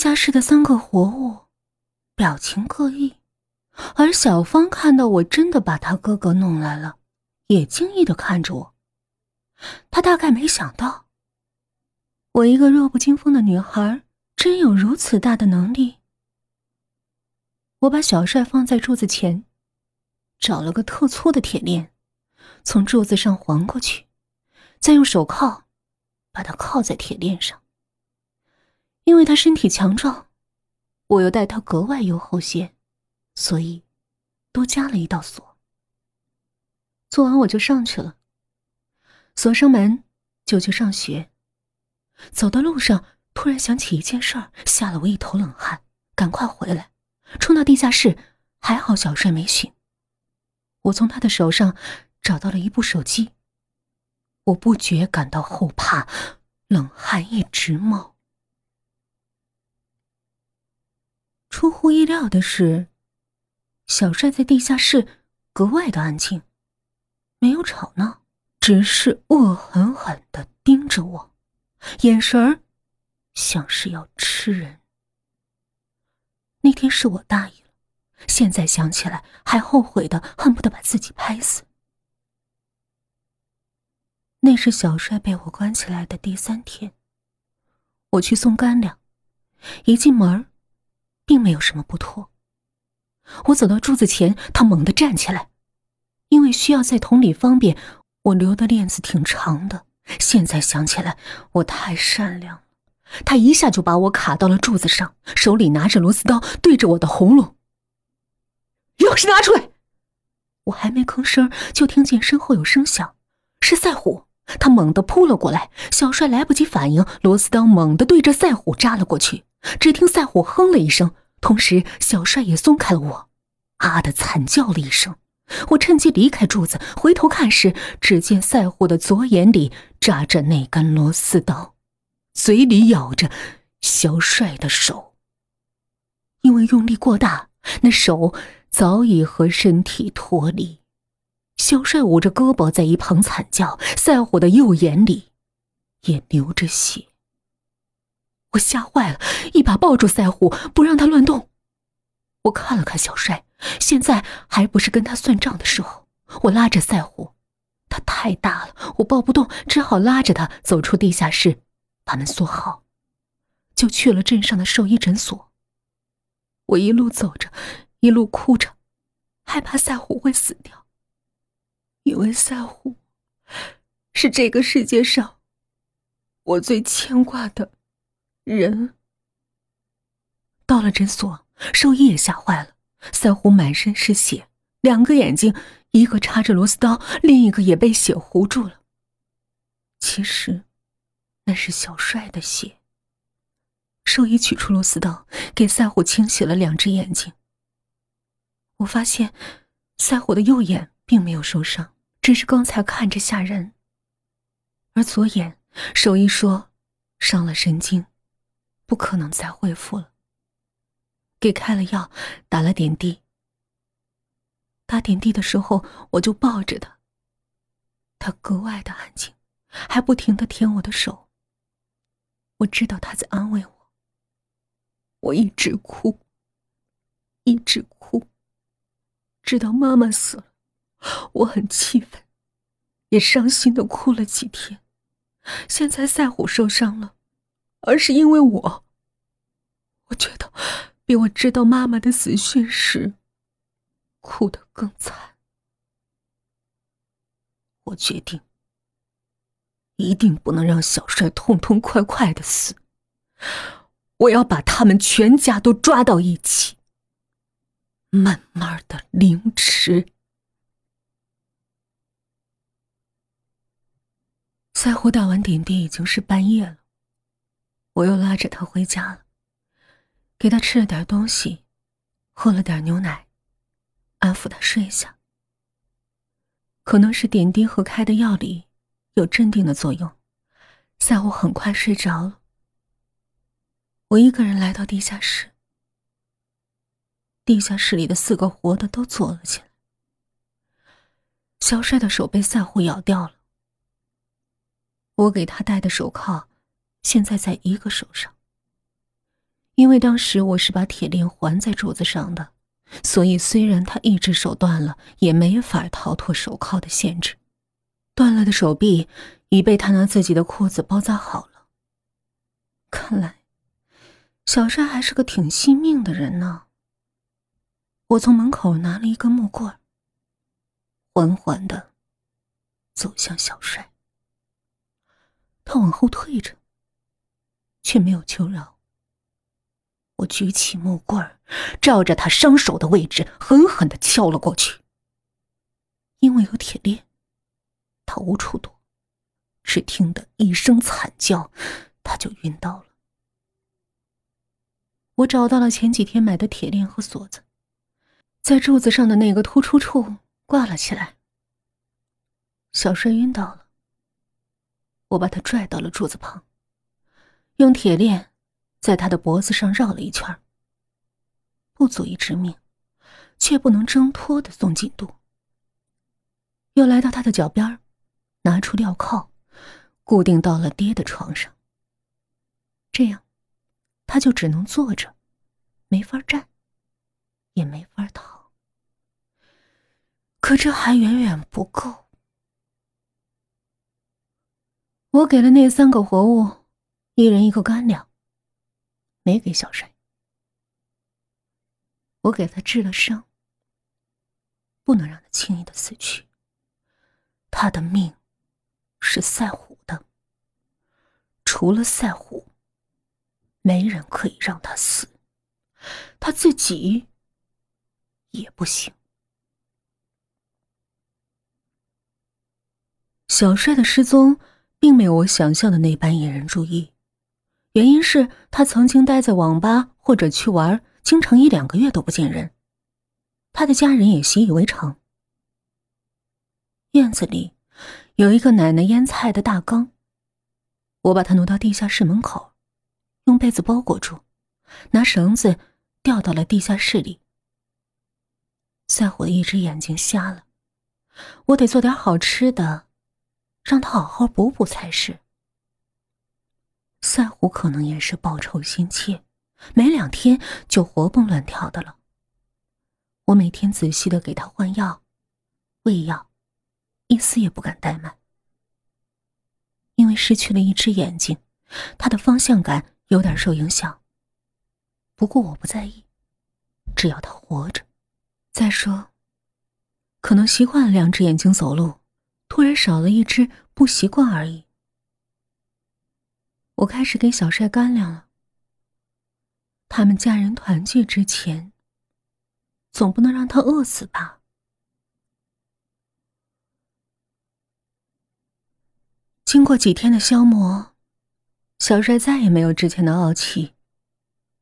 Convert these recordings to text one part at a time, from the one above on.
下室的三个活物表情各异，而小芳看到我真的把他哥哥弄来了，也惊异的看着我。他大概没想到，我一个弱不禁风的女孩，真有如此大的能力。我把小帅放在柱子前，找了个特粗的铁链，从柱子上环过去，再用手铐把他铐在铁链上。因为他身体强壮，我又待他格外优厚些，所以多加了一道锁。做完我就上去了，锁上门就去上学。走到路上突然想起一件事儿，吓了我一头冷汗，赶快回来。冲到地下室，还好小帅没醒。我从他的手上找到了一部手机。我不觉感到后怕，冷汗一直冒。出乎意料的是，小帅在地下室格外的安静，没有吵闹，只是恶狠狠的盯着我，眼神儿像是要吃人。那天是我大意了，现在想起来还后悔的恨不得把自己拍死。那是小帅被我关起来的第三天，我去送干粮，一进门，并没有什么不妥。我走到柱子前，他猛地站起来，因为需要在桶里方便，我留的链子挺长的。现在想起来，我太善良了。他一下就把我卡到了柱子上，手里拿着螺丝刀对着我的喉咙。钥匙拿出来！我还没吭声，就听见身后有声响，是赛虎。他猛地扑了过来，小帅来不及反应，螺丝刀猛地对着赛虎扎了过去。只听赛虎哼了一声，同时小帅也松开了我，啊的惨叫了一声。我趁机离开柱子，回头看时，只见赛虎的左眼里扎着那根螺丝刀。嘴里咬着小帅的手，因为用力过大，那手早已和身体脱离。小帅捂着胳膊在一旁惨叫，赛虎的右眼里也流着血。我吓坏了，一把抱住赛虎，不让他乱动。我看了看小帅，现在还不是跟他算账的时候。我拉着赛虎，他太大了，我抱不动，只好拉着他走出地下室。把门锁好，就去了镇上的兽医诊所。我一路走着，一路哭着，害怕赛虎会死掉，因为赛虎是这个世界上我最牵挂的人。到了诊所，兽医也吓坏了。赛虎满身是血，两个眼睛，一个插着螺丝刀，另一个也被血糊住了。其实。那是小帅的血。兽医取出螺丝刀，给赛虎清洗了两只眼睛。我发现，赛虎的右眼并没有受伤，只是刚才看着吓人。而左眼，手医说伤了神经，不可能再恢复了。给开了药，打了点滴。打点滴的时候，我就抱着他，他格外的安静，还不停的舔我的手。我知道他在安慰我，我一直哭，一直哭，直到妈妈死了，我很气愤，也伤心的哭了几天。现在赛虎受伤了，而是因为我，我觉得比我知道妈妈的死讯时哭得更惨。我决定。一定不能让小帅痛痛快快的死！我要把他们全家都抓到一起，慢慢的凌迟。赛虎打完点滴已经是半夜了，我又拉着他回家了，给他吃了点东西，喝了点牛奶，安抚他睡下。可能是点滴和开的药里。有镇定的作用，赛虎很快睡着了。我一个人来到地下室，地下室里的四个活的都坐了起来。小帅的手被赛虎咬掉了，我给他戴的手铐现在在一个手上，因为当时我是把铁链环在柱子上的，所以虽然他一只手断了，也没法逃脱手铐的限制。断了的手臂已被他拿自己的裤子包扎好了。看来，小帅还是个挺惜命的人呢。我从门口拿了一根木棍，缓缓的走向小帅。他往后退着，却没有求饶。我举起木棍，照着他伤手的位置狠狠的敲了过去。因为有铁链，他无处躲，只听得一声惨叫，他就晕倒了。我找到了前几天买的铁链和锁子。在柱子上的那个突出处挂了起来。小帅晕倒了，我把他拽到了柱子旁，用铁链在他的脖子上绕了一圈，不足以致命，却不能挣脱的松紧度。又来到他的脚边，拿出镣铐，固定到了爹的床上。这样，他就只能坐着，没法站。也没法逃，可这还远远不够。我给了那三个活物一人一个干粮，没给小帅。我给他治了伤，不能让他轻易的死去。他的命是赛虎的，除了赛虎，没人可以让他死。他自己。也不行。小帅的失踪并没有我想象的那般引人注意，原因是他曾经待在网吧或者去玩，经常一两个月都不见人，他的家人也习以为常。院子里有一个奶奶腌菜的大缸，我把它挪到地下室门口，用被子包裹住，拿绳子吊到了地下室里。赛虎的一只眼睛瞎了，我得做点好吃的，让他好好补补才是。赛虎可能也是报仇心切，没两天就活蹦乱跳的了。我每天仔细的给他换药、喂药，一丝也不敢怠慢。因为失去了一只眼睛，他的方向感有点受影响。不过我不在意，只要他活着。再说，可能习惯了两只眼睛走路，突然少了一只，不习惯而已。我开始给小帅干粮了。他们家人团聚之前，总不能让他饿死吧？经过几天的消磨，小帅再也没有之前的傲气。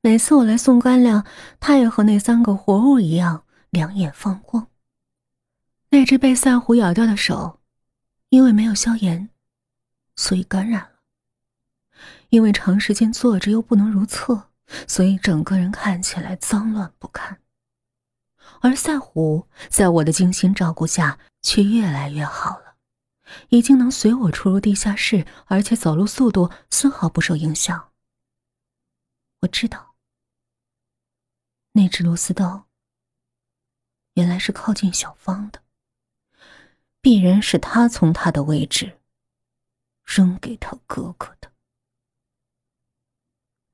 每次我来送干粮，他也和那三个活物一样。两眼放光。那只被赛虎咬掉的手，因为没有消炎，所以感染了。因为长时间坐着又不能如厕，所以整个人看起来脏乱不堪。而赛虎在我的精心照顾下，却越来越好了，已经能随我出入地下室，而且走路速度丝毫不受影响。我知道，那只螺丝刀。原来是靠近小芳的，必然是他从他的位置扔给他哥哥的，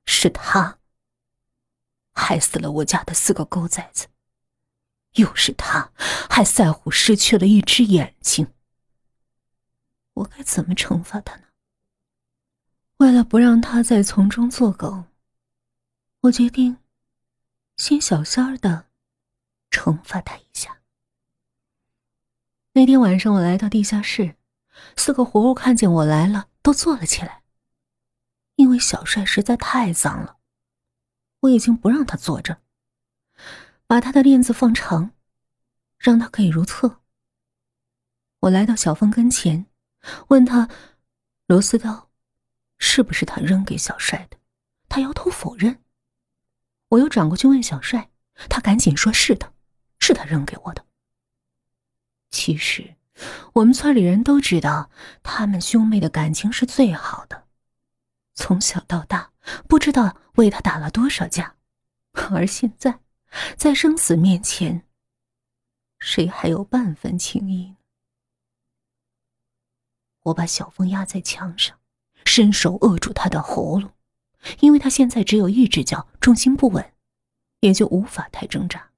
是他害死了我家的四个狗崽子，又是他害赛虎失去了一只眼睛，我该怎么惩罚他呢？为了不让他再从中作梗，我决定先小心的。惩罚他一下。那天晚上，我来到地下室，四个活物看见我来了，都坐了起来。因为小帅实在太脏了，我已经不让他坐着，把他的链子放长，让他可以如厕。我来到小峰跟前，问他螺丝刀是不是他扔给小帅的，他摇头否认。我又转过去问小帅，他赶紧说是的。是他扔给我的。其实，我们村里人都知道，他们兄妹的感情是最好的，从小到大，不知道为他打了多少架，而现在，在生死面前，谁还有半分情谊呢？我把小凤压在墙上，伸手扼住他的喉咙，因为他现在只有一只脚重心不稳，也就无法太挣扎。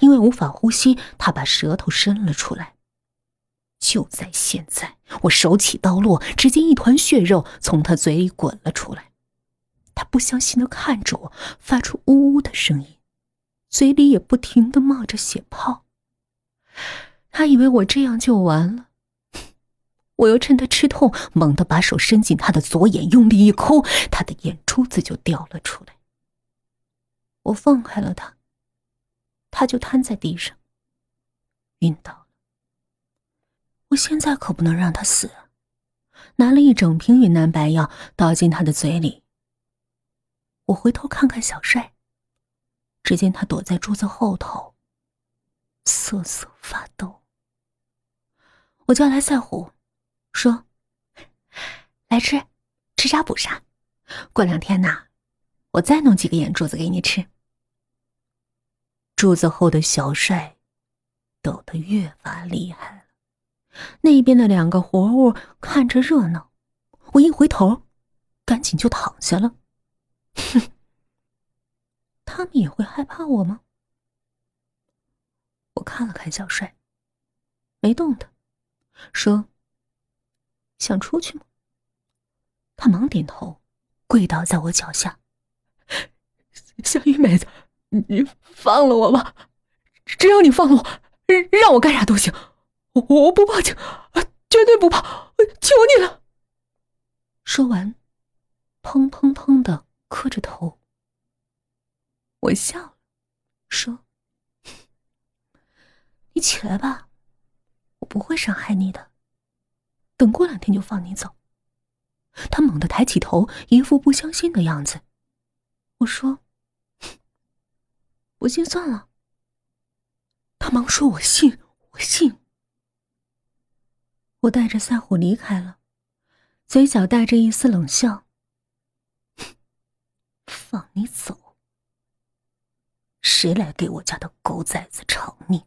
因为无法呼吸，他把舌头伸了出来。就在现在，我手起刀落，只见一团血肉从他嘴里滚了出来。他不相信的看着我，发出呜呜的声音，嘴里也不停的冒着血泡。他以为我这样就完了，我又趁他吃痛，猛地把手伸进他的左眼，用力一抠，他的眼珠子就掉了出来。我放开了他。他就瘫在地上，晕倒。我现在可不能让他死，拿了一整瓶云南白药倒进他的嘴里。我回头看看小帅，只见他躲在柱子后头，瑟瑟发抖。我叫来赛虎，说：“来吃，吃啥补啥。过两天呐，我再弄几个眼珠子给你吃。”柱子后的小帅抖得越发厉害，那边的两个活物看着热闹，我一回头，赶紧就躺下了。哼，他们也会害怕我吗？我看了看小帅，没动他，说：“想出去吗？”他忙点头，跪倒在我脚下。小玉妹子。你放了我吧，只要你放了我，让我干啥都行，我我不报警，绝对不怕，求你了。说完，砰砰砰的磕着头。我笑了，说：“你起来吧，我不会伤害你的，等过两天就放你走。”他猛地抬起头，一副不相信的样子。我说。不信算了。他忙说：“我信，我信。”我带着赛虎离开了，嘴角带着一丝冷笑：“放你走？谁来给我家的狗崽子偿命？”